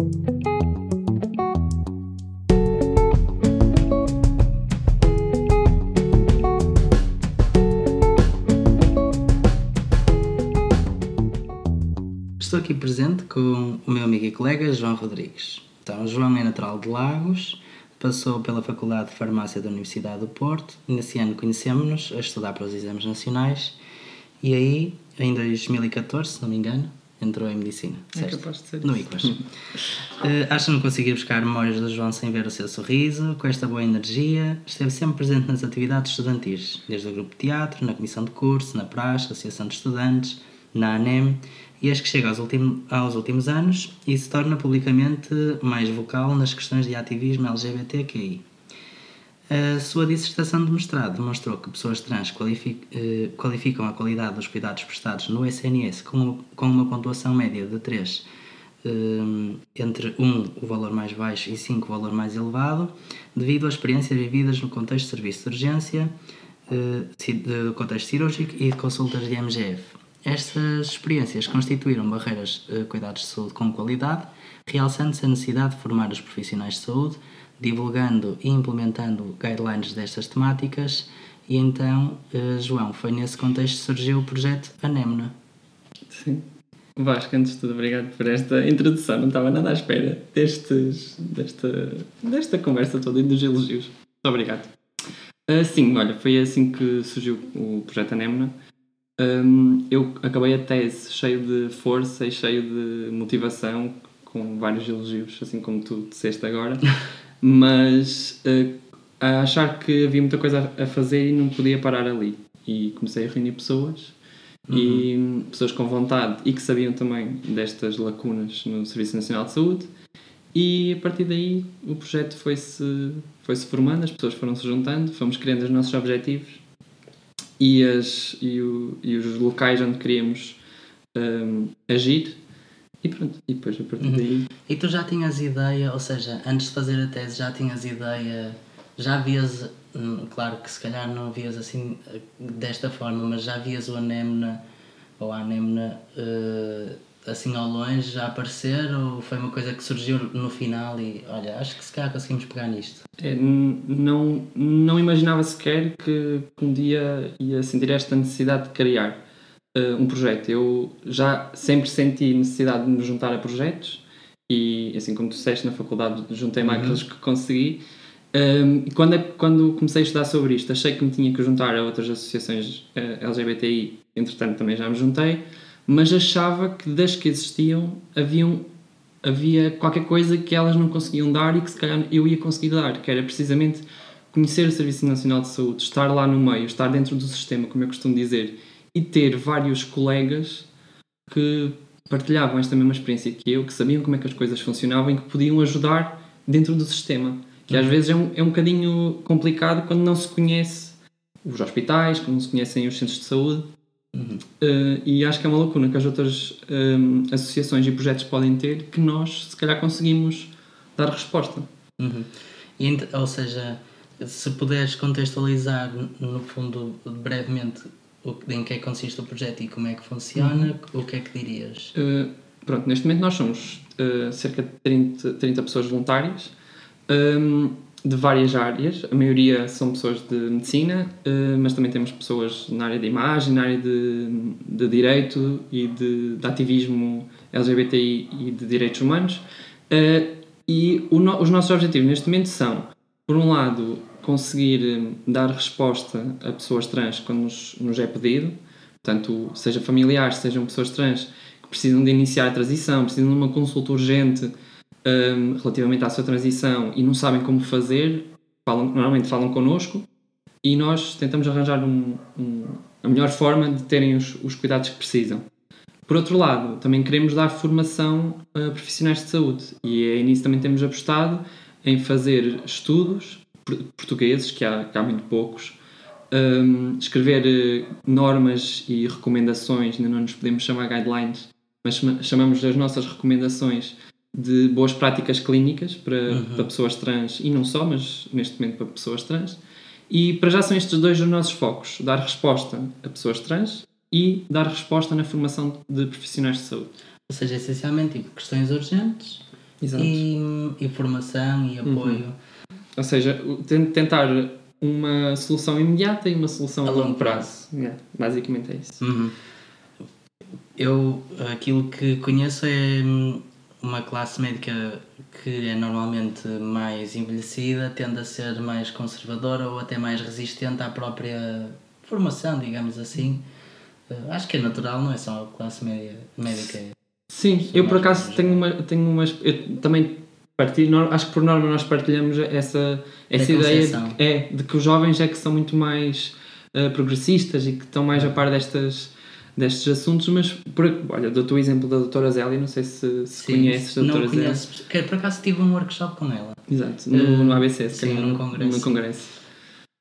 Estou aqui presente com o meu amigo e colega João Rodrigues. Então, João é natural de Lagos, passou pela Faculdade de Farmácia da Universidade do Porto. Nesse ano conhecemos-nos a estudar para os exames nacionais e aí, em 2014, se não me engano, entrou em Medicina. É certo? capaz de ser No. ICUAS. uh, acho que não consegui buscar memórias do João sem ver o seu sorriso, com esta boa energia. Esteve sempre presente nas atividades estudantis, desde o grupo de teatro, na comissão de curso, na praxe, Associação de Estudantes, na ANEM, e eis que chega aos, ultim, aos últimos anos e se torna publicamente mais vocal nas questões de ativismo LGBTQI. A sua dissertação de mestrado demonstrou que pessoas trans eh, qualificam a qualidade dos cuidados prestados no SNS com, uma pontuação média de 3, eh, entre 1 o valor mais baixo e 5 o valor mais elevado, devido às experiências vividas no contexto de serviço de urgência, eh, de contexto cirúrgico e de consultas de MGF. Estas experiências constituíram barreiras a cuidados de saúde com qualidade, realçando-se a necessidade de formar os profissionais de saúde, divulgando e implementando guidelines destas temáticas. E então, eh, João, foi nesse contexto que surgiu o projeto Anemna. Sim. Vasco, antes de tudo, obrigado por esta introdução. Não estava nada à espera destes, desta, desta conversa toda e dos elogios. Muito obrigado. Ah, sim, olha, foi assim que surgiu o projeto Anemna. Hum, eu acabei a tese cheio de força e cheio de motivação, com vários elogios, assim como tu disseste agora, mas ah, a achar que havia muita coisa a a fazer e não podia parar ali. E comecei a reunir pessoas e hum, pessoas com vontade e que sabiam também destas lacunas no Serviço Nacional de Saúde. E a partir daí o projeto foi-se foi -se formando, as pessoas foram se juntando, fomos criando os nossos objetivos e, as, e, o, e os locais onde queríamos hum, agir. E pronto, e depois a partir daí. E tu já tinhas ideia, ou seja, antes de fazer a tese, já tinhas ideia, já vias, hum, claro que se calhar não vias assim eh, desta forma, mas já vias o Anemna ou a Anemna eh, assim ao longe já aparecer ou foi uma coisa que surgiu no final e olha, acho que se calhar conseguimos pegar nisto. É, não, não imaginava sequer que que um dia ia sentir esta necessidade de criar eh, um projeto. Eu já sempre senti necessidade de me juntar a projetos e, assim como tu disseste na faculdade, juntei-me àqueles que consegui. Um, e quando, quando comecei a estudar sobre isto, achei que me tinha que juntar a outras associações eh, LGBTI, entretanto também já me juntei, mas achava que das que existiam haviam havia qualquer coisa que elas não conseguiam dar e que se calhar eu ia conseguir dar, que era precisamente conhecer o Serviço Nacional de Saúde, estar lá no meio, estar dentro do sistema, como eu costumo dizer, e ter vários colegas que partilhavam esta mesma experiência que eu, que sabiam como é que as coisas funcionavam e que podiam ajudar dentro do sistema. Que às vezes é um, é um bocadinho complicado quando não se conhece os hospitais, quando não se conhecem os centros de saúde. Uh, e acho que é uma lacuna que as outras um, associações e projetos podem ter que nós, se calhar, conseguimos dar resposta. Uhum. E, ou seja, se puderes contextualizar no fundo brevemente o, em que é que consiste o projeto e como é que funciona, o que é que dirias? Uh, pronto, neste momento nós somos uh, cerca de 30, 30 pessoas voluntárias um, de várias áreas. A maioria são pessoas de medicina, uh, mas também temos pessoas na área de imagem, na área de, de direito e de, de ativismo LGBTI e de direitos humanos. E no- os nossos objetivos neste momento são, por um lado, conseguir um, dar resposta a pessoas trans quando nos, nos é pedido, portanto, seja familiares, sejam pessoas trans que precisam de iniciar a transição, precisam de uma consulta urgente um, relativamente à sua transição e não sabem como fazer, falam, normalmente falam connosco e nós tentamos arranjar um- um- a melhor forma de terem os, os cuidados que precisam. Por outro lado, também queremos dar formação a profissionais de saúde e é nisso também temos apostado em fazer estudos portugueses, que há, que há muito poucos, um, escrever eh, normas e recomendações, ainda não nos podemos chamar guidelines, mas chama- chamamos as nossas recomendações de boas práticas clínicas para, para pessoas trans e não só, mas neste momento para pessoas trans. E para já são estes dois os nossos focos: dar resposta a pessoas trans e dar resposta na formação de profissionais de saúde. Ou seja, essencialmente tipo, questões urgentes Exato. e, e formação e apoio. Ou seja, tentar uma solução imediata e uma solução a, longo longo prazo. Yeah, basicamente é isso. Uhum. Eu, aquilo que conheço é hum, uma classe médica que é normalmente mais envelhecida, tende a ser mais conservadora ou até mais resistente à própria formação, digamos assim. Eh, Acho que é natural, não é só a classe média, médica. Sim, eu por acaso tenho uma, tenho umas. Eu também partilho, acho que por norma nós partilhamos essa, essa ideia de, é, de que os jovens é que são muito mais eh, progressistas e que estão mais a par destas, destes assuntos, mas por, olha, dou-te o exemplo da doutora Zélia, não sei se, se Sim, conheces a não doutora Zélia. conheço. Por acaso tive um workshop com ela. Exato, no, no Eh, ABC, sim, num congresso. no congresso.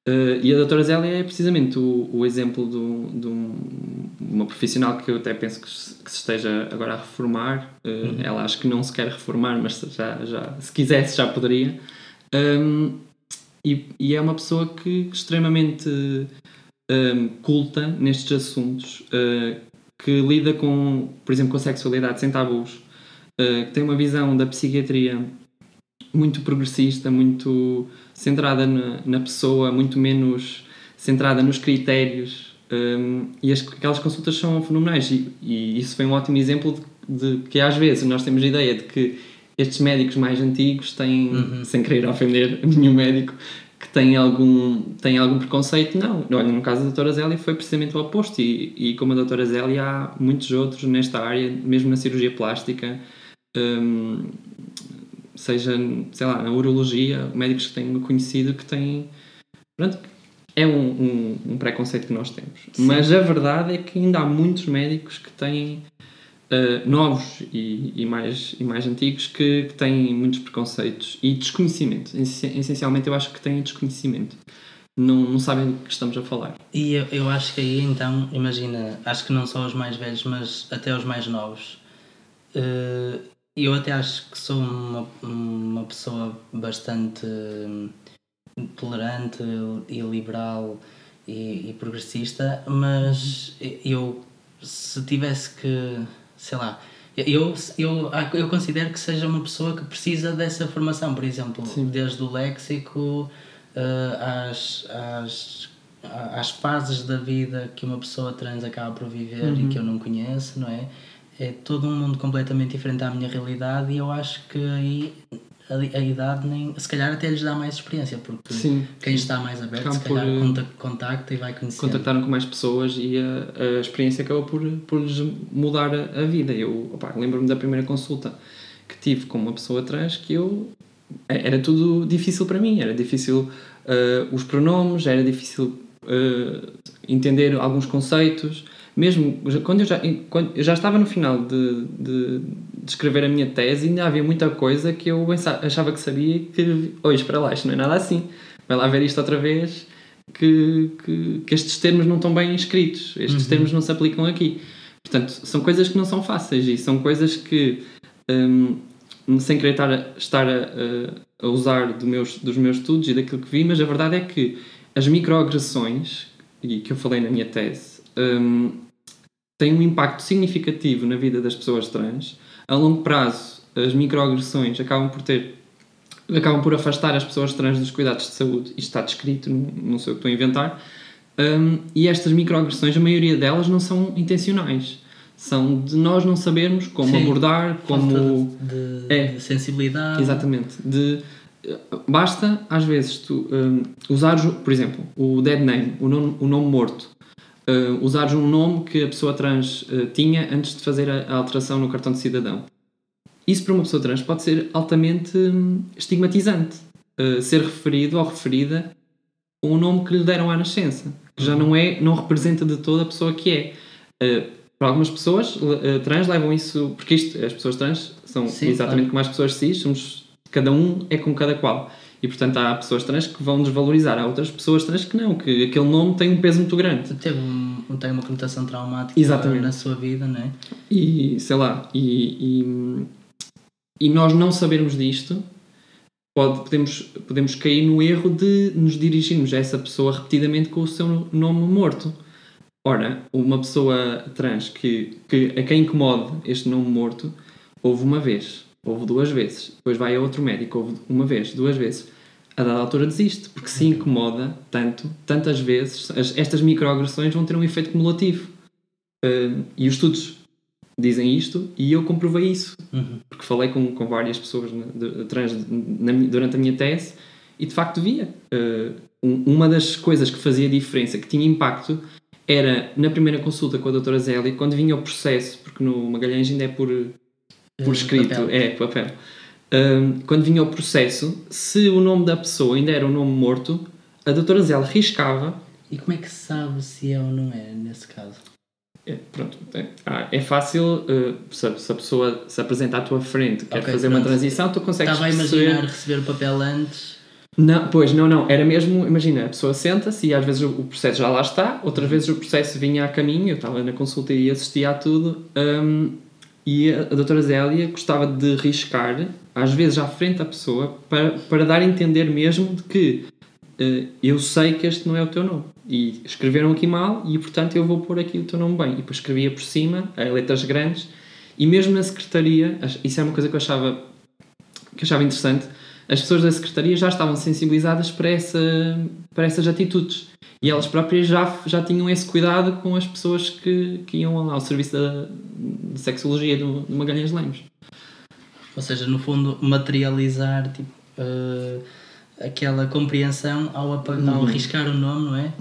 Eh, e a doutora Zélia é precisamente o, o exemplo de um- uma profissional que eu até penso que se, que se esteja agora a reformar. Eh, Uhum. Ela acho que não se quer reformar, mas já, já, se quisesse já poderia. Um, e, e é uma pessoa que extremamente um, culta nestes assuntos, uh, que lida com, por exemplo, com a sexualidade sem tabus, uh, que tem uma visão da psiquiatria muito progressista, muito centrada na, na pessoa, muito menos centrada nos critérios. um, e as, aquelas consultas são fenomenais. E, e isso foi um ótimo exemplo de, de que às vezes nós temos a ideia de que estes médicos mais antigos têm, Uhum. sem querer ofender nenhum médico, que têm algum, têm algum preconceito. Não. Olha, no caso da doutora Zélia foi precisamente o oposto. E, e como a doutora Zélia, há muitos outros nesta área, mesmo na cirurgia plástica, hum, seja, sei lá, na urologia, médicos que tenho conhecido que têm. Pronto, é um, um, um preconceito que nós temos. Sim. Mas a verdade é que ainda há muitos médicos que têm. eh, novos e, e mais, e mais antigos que, que têm muitos preconceitos e desconhecimento. Essencialmente, Essencialmente, eu acho que têm desconhecimento. Não, não sabem do que estamos a falar. E eu, eu acho que aí então, imagina, acho que não só os mais velhos, mas até os mais novos. eh, eu até acho que sou uma, uma pessoa bastante hum, tolerante e liberal e, e progressista, mas eu se tivesse que, sei lá, eu, eu, eu considero que seja uma pessoa que precisa dessa formação, por exemplo, Sim. desde o léxico eh, às, às, às fases da vida que uma pessoa trans acaba por viver e que eu não conheço, não é? É todo um mundo completamente diferente à minha realidade e eu acho que aí a, a idade nem. Se calhar até lhes dá mais experiência, porque Sim. quem está mais aberto, Acaba se calhar por, eh, conta- contacta e vai conhecer. contactaram com mais pessoas e a, a experiência acabou por, por lhes mudar a, a vida. Eu lembro-me da primeira consulta que tive com uma pessoa trans que eu era tudo difícil para mim, era difícil eh, os pronomes, era difícil eh, entender alguns conceitos. Mesmo quando eu já, quando eu já estava no final de, de, de escrever a minha tese, ainda havia muita coisa que eu achava que sabia e que, hoje para lá, isto não é nada assim. Vai lá ver isto outra vez, que, que, que estes termos não estão bem escritos, estes termos não se aplicam aqui. Portanto, são coisas que não são fáceis e são coisas que, hum, sem querer estar, a, estar a- a usar do meus, dos meus estudos e daquilo que vi, mas a verdade é que as microagressões, e que eu falei na minha tese, hum, têm um impacto significativo na vida das pessoas trans. A longo prazo, as microagressões acabam por ter acabam por afastar as pessoas trans dos cuidados de saúde. Isto está descrito, não, sei o que estou a inventar. Um, e estas microagressões, a maioria delas não são intencionais. São de nós não sabermos como Sim. abordar, como... De, de- É. de sensibilidade. Exatamente. De, basta, às vezes, tu um, usares, o- por exemplo, o dead name, o nome, o nome morto. Uh, usares um nome que a pessoa trans uh, tinha antes de fazer a, a alteração no cartão de cidadão. Isso para uma pessoa trans pode ser altamente hum, estigmatizante. Uh, ser referido ou referida com o nome que lhe deram à nascença, que já não é, não representa de toda a pessoa que é. Para algumas pessoas trans levam isso, porque isto, as pessoas trans são Sim, exatamente claro. como as pessoas cis, somos, cada um é com cada qual. E portanto há pessoas trans que vão desvalorizar, há outras pessoas trans que não, que aquele nome tem um peso muito grande. Teve um, tem uma conotação traumática Exatamente. na sua vida, não é? E sei lá, e, e, e nós não sabermos disto, pode, podemos, podemos cair no erro de nos dirigirmos a essa pessoa repetidamente com o seu nome morto. Ora, uma pessoa trans que, que a quem incomode este nome morto, houve uma vez. Houve duas vezes. Depois vai a outro médico, houve uma vez, duas vezes. A dada altura desiste, porque se incomoda tanto, tantas vezes, as, estas microagressões vão ter um efeito cumulativo. Uh, e os estudos dizem isto e eu comprovei isso, Uhum. porque falei com, com várias pessoas na, de, trans na durante a minha tese e de facto via. Uh, um- uma das coisas que fazia diferença, que tinha impacto, era na primeira consulta com a doutora Zélia, quando vinha o processo, porque no Magalhães ainda é por, por Eh, escrito, papel. é, papel. Um, quando vinha o processo, se o nome da pessoa ainda era um nome morto, a doutora Zélia riscava E como é que se sabe se é ou não é, nesse caso? É, pronto, é, ah, é fácil uh, se, a, se a pessoa se apresenta à tua frente, quer Ok, fazer uma pronto. transição, tu consegues Estava a perceber- imaginar receber o papel antes. Não, pois, não, não. Era mesmo, imagina, a pessoa senta-se e às vezes o, o processo já lá está, outras vezes o processo vinha a caminho, eu estava na consulta e assistia a tudo, hum, e a, a doutora Zélia gostava de riscar, às vezes à frente da pessoa, para, para dar a entender mesmo de que eh, eu sei que este não é o teu nome. E escreveram aqui mal e, portanto, eu vou pôr aqui o teu nome bem. E depois escrevia por cima, em letras grandes, e mesmo na secretaria, isso é uma coisa que eu achava, que eu achava interessante, as pessoas da secretaria já estavam sensibilizadas para, essa, para essas atitudes. E elas próprias já, já tinham esse cuidado com as pessoas que, que iam lá ao serviço da, de sexologia do, do Magalhães Lemos. Ou seja, no fundo, materializar tipo, eh, aquela compreensão ao, apa- ao arriscar o nome, não é?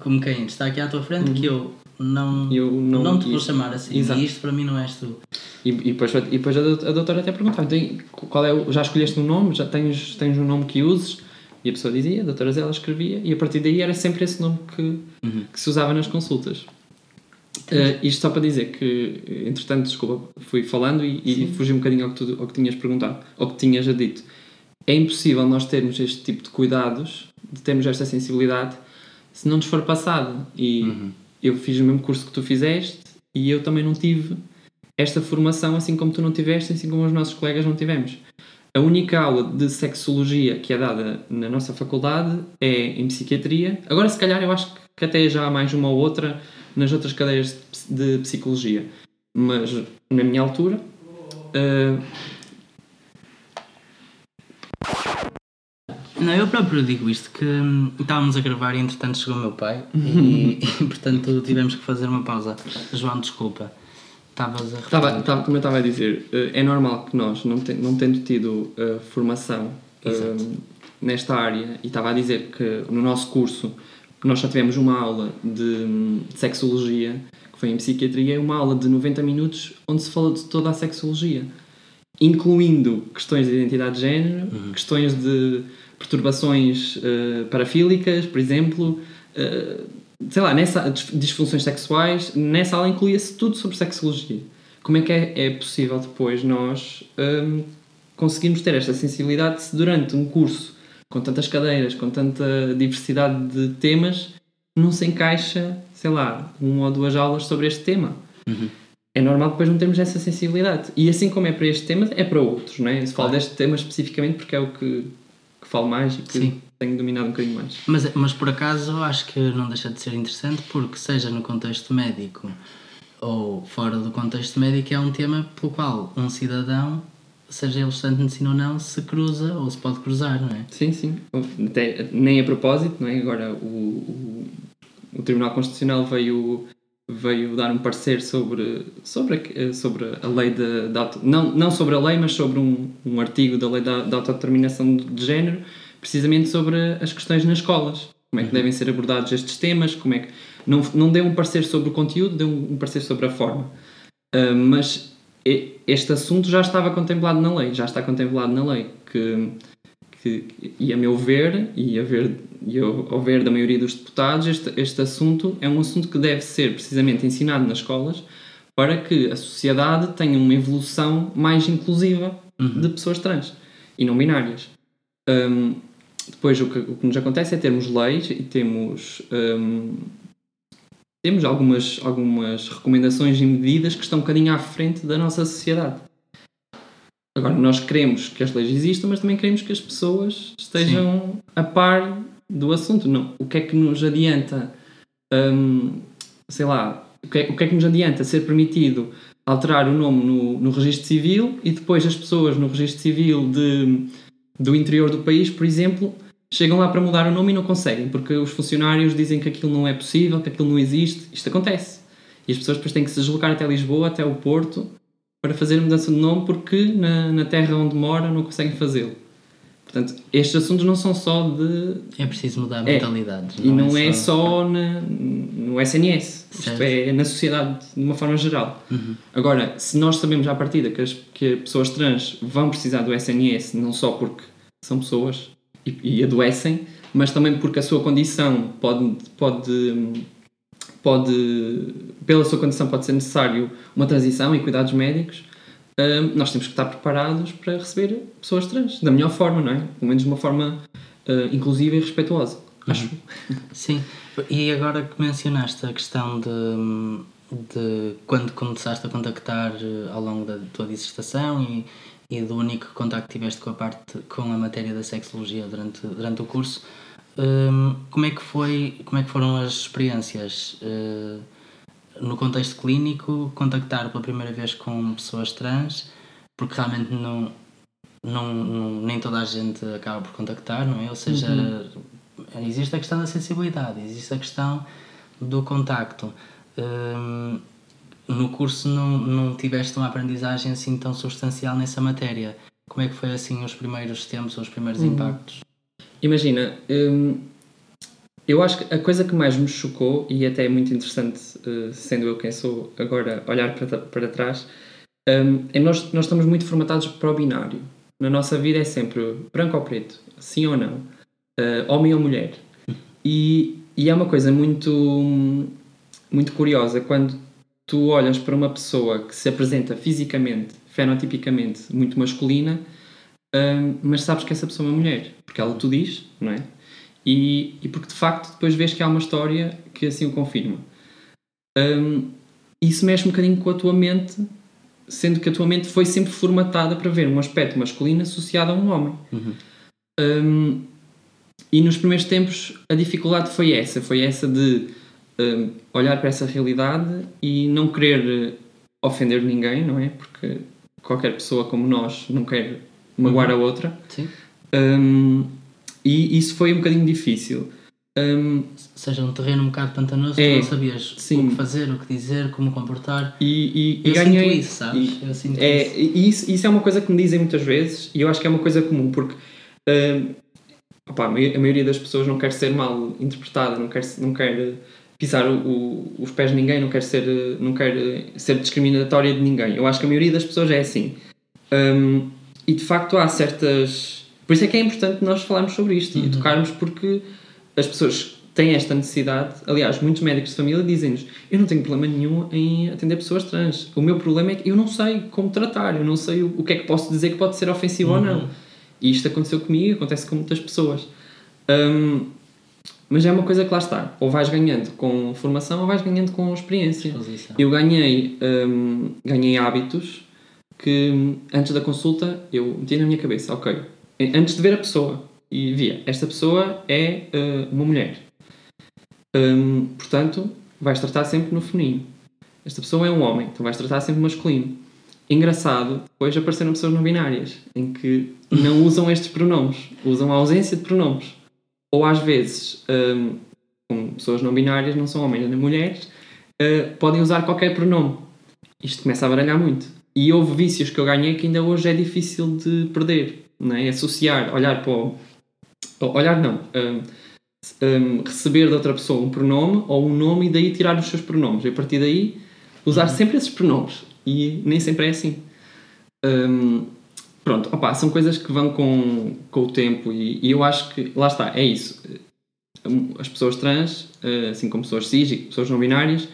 Como quem está aqui à tua frente, que eu não, Eu não- não te vou chamar assim. Exato. E isto para mim não és tu. E, e depois, e depois a doutora- até perguntava: então, qual é o, já escolheste um nome? Já tens, tens um nome que uses? E a pessoa dizia, a doutora Zélia escrevia, e a partir daí era sempre esse nome que, que se usava nas consultas. Eh, isto só para dizer que, entretanto, desculpa, fui falando e, e fugi um bocadinho ao que, tu, ao que tinhas perguntado, ao que tinhas já dito. É impossível nós termos este tipo de cuidados, de termos esta sensibilidade, se não nos for passado. E eu fiz o mesmo curso que tu fizeste e eu também não tive esta formação, assim como tu não tiveste, assim como os nossos colegas não tivemos. A única aula de sexologia que é dada na nossa faculdade é em psiquiatria. Agora, se calhar, eu acho que até já há mais uma ou outra nas outras cadeiras de ps- de psicologia. Mas, na minha altura, eh, Não, eu próprio digo isto, que hum, estávamos a gravar e entretanto chegou o meu pai e, e, portanto tivemos que fazer uma pausa. João, desculpa. Estavas a Tava, como eu estava a dizer, eh, é normal que nós, não, ten- não tendo tido eh, formação Exato. nesta área, e estava a dizer que no nosso curso, nós só tivemos uma aula de, de sexologia, que foi em psiquiatria, é uma aula de 90 minutos onde se fala de toda a sexologia, incluindo questões de identidade de género, questões de perturbações eh, parafílicas, por exemplo, eh, sei lá, nessa, dis- disfunções sexuais, nessa aula incluía-se tudo sobre sexologia. Como é que é, é possível depois nós hum, conseguirmos ter esta sensibilidade se durante um curso com tantas cadeiras, com tanta diversidade de temas, não se encaixa, sei lá, uma ou duas aulas sobre este tema? É normal depois não termos essa sensibilidade. E assim como é para este tema, é para outros, não é? Se falo Claro. deste tema especificamente porque é o que, que falo mais e que Sim. Tenho dominado um bocadinho mais. Mas, mas por acaso acho que não deixa de ser interessante porque seja no contexto médico ou fora do contexto médico é um tema pelo qual um cidadão, seja ele estudante de medicina ou não, se cruza ou se pode cruzar, não é? Sim, sim. Até, nem a propósito, não é? Agora o, o, o Tribunal Constitucional veio, veio dar um parecer sobre, sobre, a, sobre a lei auto, não, não sobre a lei, mas sobre um, um artigo da lei da, da autodeterminação de género, precisamente sobre as questões nas escolas. Como é que devem ser abordados estes temas, como é que... Não, não deu um parecer sobre o conteúdo, deu um parecer sobre a forma. Uh, mas este assunto já estava contemplado na lei, já está contemplado na lei, que, que e a meu ver, e a ver, e ao, ao ver da maioria dos deputados, este, este assunto é um assunto que deve ser precisamente ensinado nas escolas para que a sociedade tenha uma evolução mais inclusiva de pessoas trans e não binárias. Um, depois o que, o que nos acontece é termos leis e temos um, temos algumas, algumas recomendações e medidas que estão um bocadinho à frente da nossa sociedade. Agora, nós queremos que as leis existam, mas também queremos que as pessoas estejam a par do assunto. Não, o que é que nos adianta, hum, sei lá, o que, é, o que é que nos adianta ser permitido alterar o nome no, no registro civil e depois as pessoas no registro civil de, do interior do país, por exemplo, chegam lá para mudar o nome e não conseguem, porque os funcionários dizem que aquilo não é possível, que aquilo não existe. Isto acontece. E as pessoas depois têm que se deslocar até Lisboa, até o Porto, para fazer a mudança de nome, porque na, na terra onde moram não conseguem fazê-lo. Portanto, estes assuntos não são só de. É preciso mudar mentalidades. É. E não é só, na, no SNS. Certo. Isto é na sociedade de uma forma geral. Uhum. Agora, se nós sabemos à partida que as que pessoas trans vão precisar do SNS, não só porque são pessoas e, e adoecem, mas também porque a sua condição pode, pode, pode, pela sua condição pode ser necessário uma transição e cuidados médicos, hum, nós temos que estar preparados para receber pessoas trans, da melhor forma, não é? Pelo menos de uma forma uh, inclusiva e respeituosa, acho. Uhum. Sim, e agora que mencionaste a questão de, de quando começaste a contactar eh, ao longo da tua dissertação e e do único contacto que tiveste com a parte com a matéria da sexologia durante durante o curso um, como é que foi como é que foram as experiências uh, no contexto clínico contactar pela primeira vez com pessoas trans? Porque realmente não não, não nem toda a gente acaba por contactar não é? Ou seja uhum. existe a questão da sensibilidade existe a questão do contacto no curso não, não tiveste uma aprendizagem assim tão substancial nessa matéria. Como é que foi assim os primeiros tempos, os primeiros uhum. impactos? Imagina, hum, eu acho que a coisa que mais me chocou, e até é muito interessante, uh, sendo eu quem sou agora, olhar para, para trás, um, é nós, nós estamos muito formatados para o binário. Na nossa vida é sempre branco ou preto, sim ou não, uh, homem ou mulher. E, e é uma coisa muito, muito curiosa quando tu olhas para uma pessoa que se apresenta fisicamente, fenotipicamente, muito masculina, um, mas sabes que essa pessoa é uma mulher, porque ela tu diz, não é? E, e porque de facto depois vês que há uma história que assim o confirma. Um, isso mexe um bocadinho com a tua mente, sendo que a tua mente foi sempre formatada para ver um aspecto masculino associado a um homem. Uhum. Um, e nos primeiros tempos a dificuldade foi essa, foi essa de uh, olhar para essa realidade e não querer ofender ninguém, não é? Porque qualquer pessoa como nós não quer magoar uhum. a outra. Sim. Um, e isso foi um bocadinho difícil. Um, seja, um terreno um bocado pantanoso, é, tu não sabias sim. o que fazer, o que dizer, como comportar. E, e, eu e ganhei, sinto isso, sabes? E, eu sinto é, isso. E isso, isso é uma coisa que me dizem muitas vezes e eu acho que é uma coisa comum, porque um, opa, a maioria das pessoas não quer ser mal interpretada, não quer, não quer pisar o, o, os pés de ninguém, não quer ser, não quer ser discriminatória de ninguém. Eu acho que a maioria das pessoas é assim. Um, e de facto há certas. Por isso é que é importante nós falarmos sobre isto uhum. e tocarmos porque as pessoas têm esta necessidade. Aliás, muitos médicos de família dizem-nos: Eu não tenho problema nenhum em atender pessoas trans. O meu problema é que eu não sei como tratar, eu não sei o, o que é que posso dizer que pode ser ofensivo uhum. ou não. E isto aconteceu comigo, acontece com muitas pessoas. Um, mas é uma coisa que lá está. Ou vais ganhando com formação ou vais ganhando com experiência. Exposição. Eu ganhei, hum, ganhei hábitos que antes da consulta eu meti na minha cabeça, ok, antes de ver a pessoa e via, esta pessoa é uh, uma mulher. Um, portanto, vais tratar sempre no feminino. Esta pessoa é um homem, então vais tratar sempre masculino. Engraçado, depois apareceram pessoas não binárias, em que não usam estes pronomes, usam a ausência de pronomes ou às vezes, um, como pessoas não binárias, não são homens nem mulheres, uh, podem usar qualquer pronome. Isto começa a baralhar muito. E houve vícios que eu ganhei que ainda hoje é difícil de perder. Não é? Associar, olhar para o. Olhar não. Um, um, receber de outra pessoa um pronome ou um nome e daí tirar os seus pronomes. E a partir daí usar uhum. sempre esses pronomes. E nem sempre é assim. Um, Pronto, opa, são coisas que vão com, com o tempo e, e, eu acho que, lá está, é isso. As pessoas trans, eh, assim como pessoas cis e pessoas não binárias,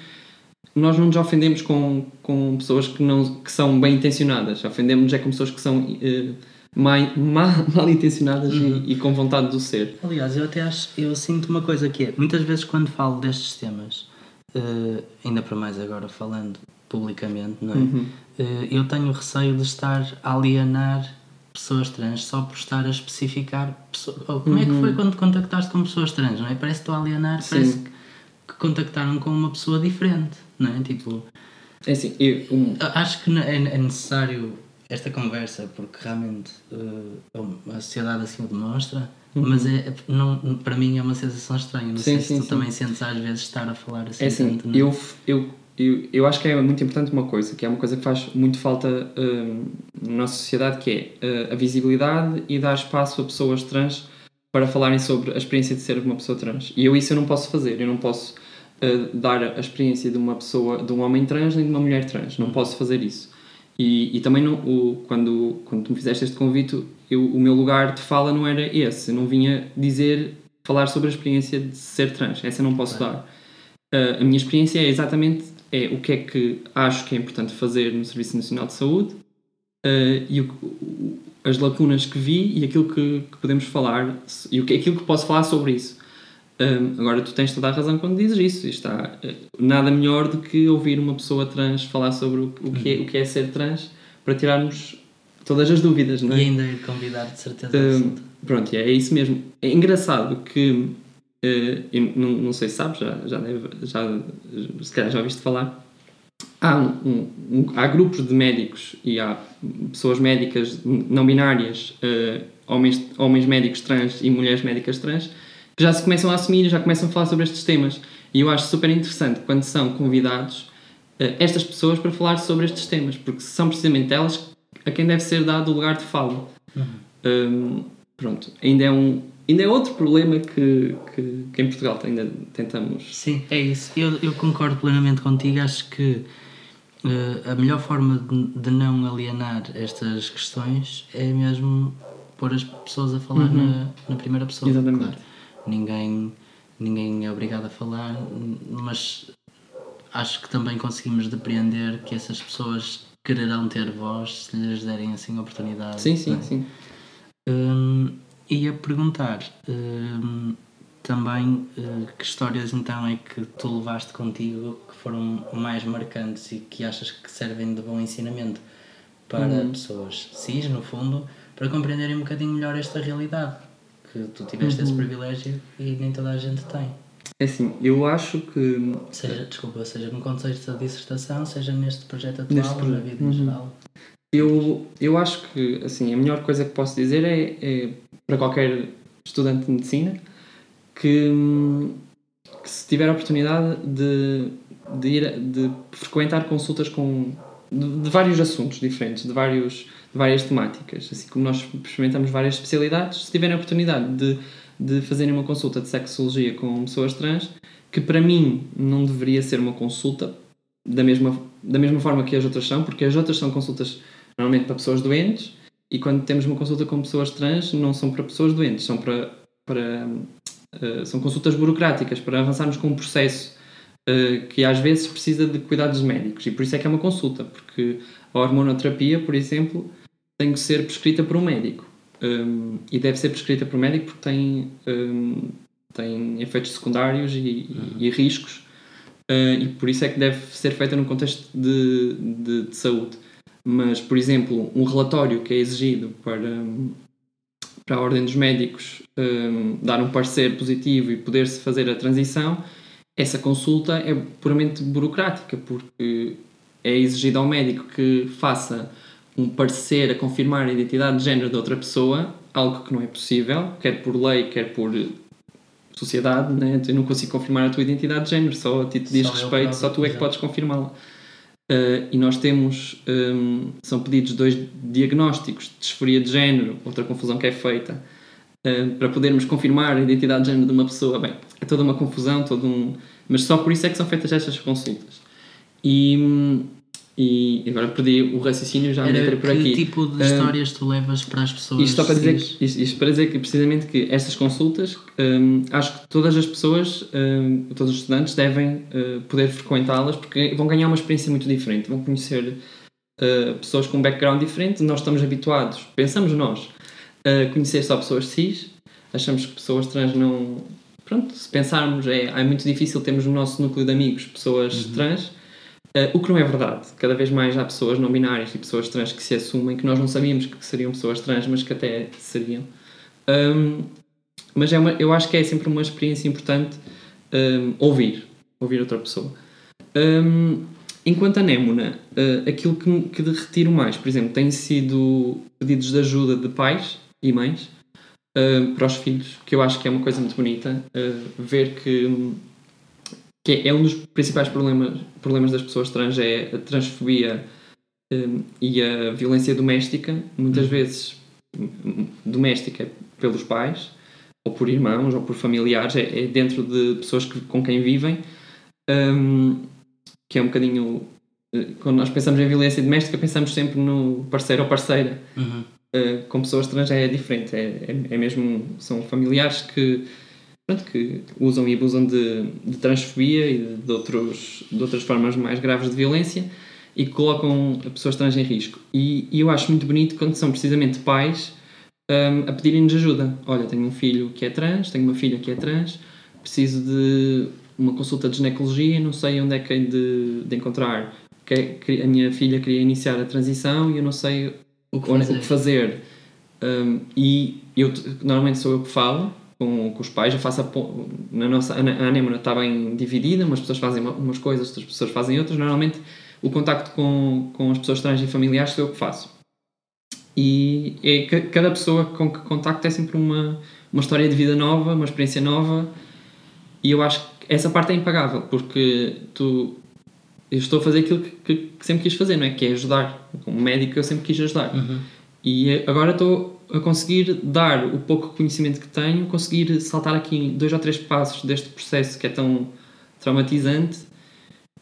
nós não nos ofendemos com, com pessoas que, não, que são bem intencionadas. Ofendemos é com pessoas que são uh, mal, mal, intencionadas uhum. e, e, com vontade de ser. Aliás, eu até acho, eu sinto uma coisa que é, muitas vezes quando falo destes temas, uh, ainda para mais agora falando publicamente, não é? Uhum. Eh, eu tenho receio de estar a alienar pessoas trans só por estar a especificar pessoas. como uhum. é que foi uhum. quando contactaste com pessoas trans, não é? Parece que estou a alienar, Sim. parece que, contactaram com uma pessoa diferente, não é? Tipo, É assim, eu, um, Acho que é, é necessário esta conversa porque realmente uh, a sociedade assim o demonstra, mas é, não, para mim é uma sensação estranha. Não Uhum. Sim, sei sim, se tu sim. também sentes às vezes estar a falar assim. É assim, tanto, é? eu, eu, eu, eu acho que é muito importante uma coisa, que é uma coisa que faz muito falta hum, na nossa sociedade, que é uh, a visibilidade e dar espaço a pessoas trans para falarem sobre a experiência de ser uma pessoa trans. E eu isso eu não posso fazer, eu não posso uh, dar a experiência de uma pessoa, de um homem trans nem de uma mulher trans, não posso fazer isso. E, e também não, o, quando, quando tu me fizeste este convite, eu, o meu lugar de fala não era esse, eu não vinha dizer, falar sobre a experiência de ser trans, essa eu não posso Claro. dar. Uh, a minha experiência é exatamente é o que é que acho que é importante fazer no Serviço Nacional de Saúde uh, e o- o- as lacunas que vi e aquilo que, que podemos falar e o que, aquilo que posso falar sobre isso. Um, agora, tu tens toda a razão quando dizes isso. Está uh, nada melhor do que ouvir uma pessoa trans falar sobre o, o que, é, o que é ser trans para tirarmos todas as dúvidas, não é? E ainda ir convidar de certeza absoluta. Pronto, é isso mesmo. É engraçado que, eh, eu não, não sei se sabes, já, já, deve, já se calhar já ouviste falar, há, um, um- um- há grupos de médicos e há pessoas médicas não binárias, eh, homens, homens médicos trans e mulheres médicas trans, que já se começam a assumir e já começam a falar sobre estes temas. E eu acho super interessante quando são convidados eh, estas pessoas para falar sobre estes temas, porque são precisamente elas a quem deve ser dado o lugar de fala. Hum, pronto, ainda é um ainda é outro problema que, que, que em Portugal ainda tentamos. Sim, é isso. Eu, eu concordo plenamente contigo. Acho que eh, a melhor forma de, de não alienar estas questões é mesmo pôr as pessoas a falar na, na primeira pessoa. Uhum. Exatamente. claro. Ninguém, ninguém é obrigado a falar, mas acho que também conseguimos depreender que essas pessoas quererão ter voz se lhes derem assim a oportunidade. Sim, sim, é? sim. Hum, ia perguntar hum, também uh, que histórias então é que tu levaste contigo que foram mais marcantes e que achas que servem de bom ensinamento para Uhum. pessoas cis, no fundo, para compreenderem um bocadinho melhor esta realidade. Que tu tiveste esse Uhum. privilégio e nem toda a gente tem. É assim, eu acho que Seja, desculpa, seja no contexto da dissertação, seja neste projeto atual, Neste na projeto. vida em Uhum. geral. eu, eu acho que assim, a melhor coisa que posso dizer é, é para qualquer estudante de medicina que, hum, que se tiver a oportunidade de, de ir de frequentar consultas com de, de vários assuntos diferentes, de, vários, de várias temáticas, assim como nós experimentamos várias especialidades, se tiverem a oportunidade de, de fazerem uma consulta de sexologia com pessoas trans, que para mim não deveria ser uma consulta da mesma, da mesma forma que as outras são, porque as outras são consultas normalmente para pessoas doentes e quando temos uma consulta com pessoas trans não são para pessoas doentes, são para, para eh, são consultas burocráticas para avançarmos com um processo eh, que às vezes precisa de cuidados médicos. E por isso é que é uma consulta, porque a hormonoterapia, por exemplo, tem que ser prescrita por um médico. Um, e deve ser prescrita por um médico porque tem, um, tem efeitos secundários e, e- e riscos. Uh, e por isso é que deve ser feita num contexto de, de, de saúde. Mas, por exemplo, um relatório que é exigido para, para a Ordem dos Médicos hum, dar um parecer positivo e poder-se fazer a transição, essa consulta é puramente burocrática, porque é exigido ao médico que faça um parecer a confirmar a identidade de género de outra pessoa, algo que não é possível, quer por lei, quer por sociedade, né? eu não consigo confirmar a tua identidade de género, só a ti te diz Só respeito, só tu é que podes confirmá-la. Uh, e nós temos, um, são pedidos dois diagnósticos de disforia de género, outra confusão que é feita, uh, para podermos confirmar a identidade de género de uma pessoa. Bem, é toda uma confusão, todo um... mas só por isso é que são feitas estas consultas. E, hum, e agora perdi o raciocínio, já me Era entrei por que aqui. tipo de Ah, histórias tu levas para as pessoas Isto, só para dizer, que- isto, isto para dizer que precisamente que estas consultas, hum, acho que todas as pessoas, hum, todos os estudantes devem uh, poder frequentá-las porque vão ganhar uma experiência muito diferente, vão conhecer uh, pessoas com um background diferente. Nós estamos habituados, pensamos nós, a conhecer só pessoas cis, achamos que pessoas trans não. Pronto, se pensarmos, é, é muito difícil termos no nosso núcleo de amigos pessoas trans. Uh, o que não é verdade. Cada vez mais há pessoas não binárias e pessoas trans que se assumem que nós não sabíamos que seriam pessoas trans, mas que até seriam. Um, mas é uma, eu acho que é sempre uma experiência importante um, ouvir, ouvir outra pessoa. Um, enquanto anémona, uh, aquilo que, que retiro mais, por exemplo, tem sido pedidos de ajuda de pais e mães uh, para os filhos, que eu acho que é uma coisa muito bonita, uh, ver que, que é um dos principais problemas, problemas das pessoas trans, é a transfobia um, e a violência doméstica, muitas uhum. vezes doméstica pelos pais, ou por irmãos, ou por familiares, é, é dentro de pessoas que, com quem vivem, um, que é um bocadinho. Eh, quando nós pensamos em violência doméstica, pensamos sempre no parceiro ou parceira. Uhum. Uh, com pessoas trans é diferente, é, é, é, mesmo. São familiares que, pronto, que usam e abusam de, de transfobia e de, de, outros, de outras formas mais graves de violência e colocam pessoas trans em risco. E, e eu acho muito bonito quando são precisamente pais um, a pedirem-nos ajuda. Olha, tenho um filho que é trans, tenho uma filha que é trans, preciso de uma consulta de ginecologia, não sei onde é que hei de, de encontrar. Que, a minha filha queria iniciar a transição e eu não sei o que fazer. O que fazer. Um, e eu, normalmente sou eu que falo com, com os pais, eu faço a, na nossa, a anémona está bem dividida, umas pessoas fazem umas coisas, outras pessoas fazem outras. Normalmente o contacto com, com as pessoas trans e familiares sou eu que faço. E é, cada pessoa com que contacto é sempre uma, uma história de vida nova, uma experiência nova, e eu acho que essa parte é impagável, porque tu. Eu estou a fazer aquilo que, que, que sempre quis fazer, não é? Que é ajudar. Como médico, eu sempre quis ajudar. Uhum. E agora estou a conseguir dar o pouco conhecimento que tenho, conseguir saltar aqui dois ou três passos deste processo que é tão traumatizante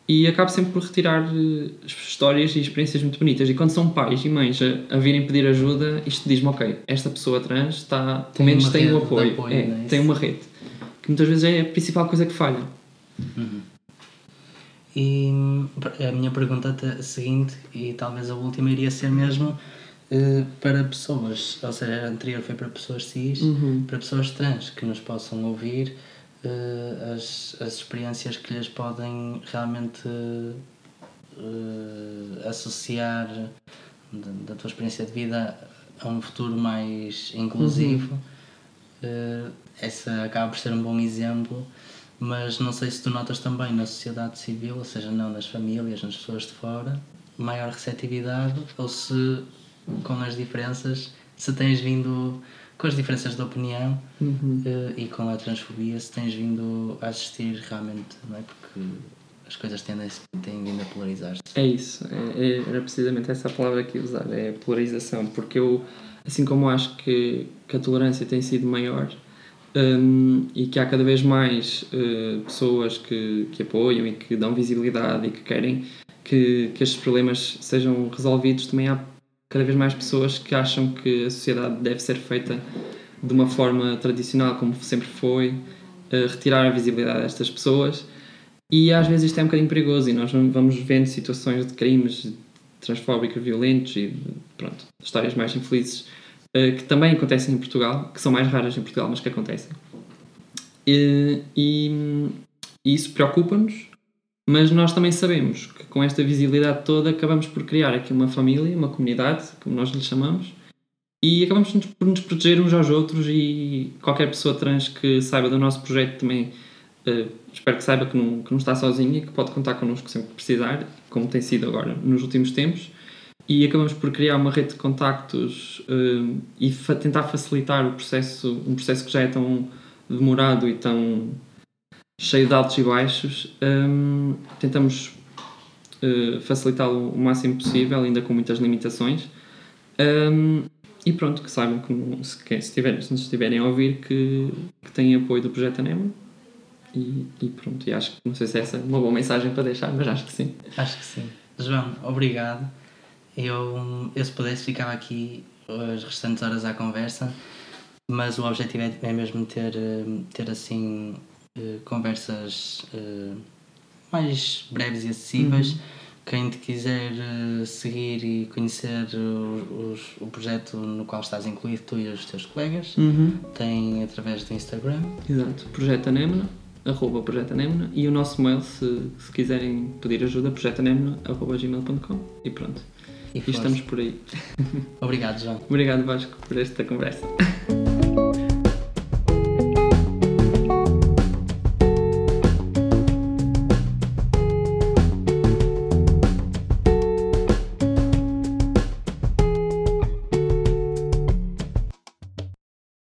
e acabo sempre por retirar uh, histórias e experiências muito bonitas. E quando são pais e mães a, a virem pedir ajuda, isto diz-me: ok, esta pessoa trans está, pelo menos tem um apoio, apoio é, é tem uma rede, que muitas vezes é a principal coisa que falha. Uhum. E a minha pergunta seguinte, e talvez a última, iria ser mesmo uh, para pessoas, ou seja, a anterior foi para pessoas cis, uhum. para pessoas trans que nos possam ouvir uh, as, as experiências que lhes podem realmente uh, associar da, da, tua experiência de vida a um futuro mais inclusivo. Uhum. Uh, essa acaba por ser um bom exemplo, mas não sei se tu notas também na sociedade civil, ou seja, não nas famílias, nas pessoas de fora, maior receptividade ou se com as diferenças se tens vindo com as diferenças de opinião uhum. uh, e com a transfobia, se tens vindo a assistir realmente, não é? Porque as coisas tendem, têm vindo a polarizar-se. É isso, é, é, era precisamente essa palavra que ia usar, é polarização, porque eu, assim como acho que, que a tolerância tem sido maior um, e que há cada vez mais uh, pessoas que, que apoiam e que dão visibilidade e que querem que, que estes problemas sejam resolvidos, também há cada vez mais pessoas que acham que a sociedade deve ser feita de uma forma tradicional, como sempre foi, uh, retirar a visibilidade destas pessoas. E às vezes isto é um bocadinho perigoso e nós vamos vendo situações de crimes transfóbicos, violentos e pronto, histórias mais infelizes uh, que também acontecem em Portugal, que são mais raras em Portugal, mas que acontecem. E, e, e isso preocupa-nos mas nós também sabemos que com esta visibilidade toda acabamos por criar aqui uma família, uma comunidade, como nós lhe chamamos, e acabamos por nos proteger uns aos outros e qualquer pessoa trans que saiba do nosso projeto também uh, espero que saiba que não, que não está sozinha, que pode contar connosco sempre que precisar, como tem sido agora nos últimos tempos. E acabamos por criar uma rede de contactos uh, e fa tentar facilitar o processo, um processo que já é tão demorado e tão cheio de altos e baixos, um, tentamos uh, facilitá-lo o máximo possível, ainda com muitas limitações. Um, e pronto, que saibam que se, tiver, se nos estiverem a ouvir que, que têm apoio do Projeto Anemo. E, e pronto, e acho que não sei se essa é uma boa mensagem para deixar, mas acho que sim. Acho que sim. João, obrigado. Eu, eu se pudesse ficava aqui as restantes horas à conversa, mas o objetivo é, é mesmo ter, ter assim eh, conversas uh, mais breves e acessíveis. Uhum. Quem te quiser uh, seguir e conhecer o, os, o projeto no qual estás incluído, tu e os teus colegas, uhum. tem através do Instagram. Exato, Projeto Anemona, arroba Projeto Anemona, e o nosso mail, se, se quiserem pedir ajuda, projetoanemona, arroba gmail.com, e pronto. E, e estamos por aí. Obrigado, João. Obrigado, Vasco, por esta conversa.